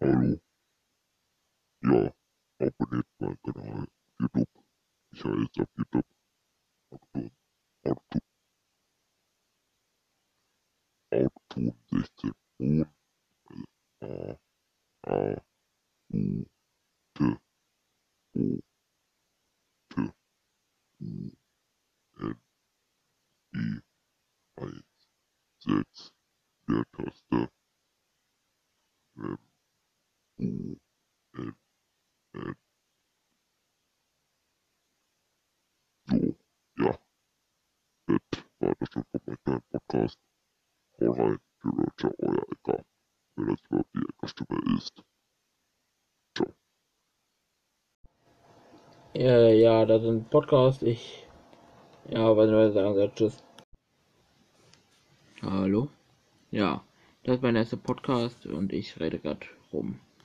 Hallo. Ja, abonniert meinen Kanal YouTube. Ich heiße auf YouTube. Arthur, Arthur, Arthur 16 Ohn, A, A, U, T, O, T, U, N, I, 1, 6, Podcast. Hau rein, die Roger, euer Ecker. Wenn das überhaupt die Eckerstimme ist. Ciao. Ja, ja, das ist ein Podcast. Ich, ja, was soll ich sagen, sag tschüss. Hallo? Ja, das ist mein erster Podcast und ich rede gerade rum.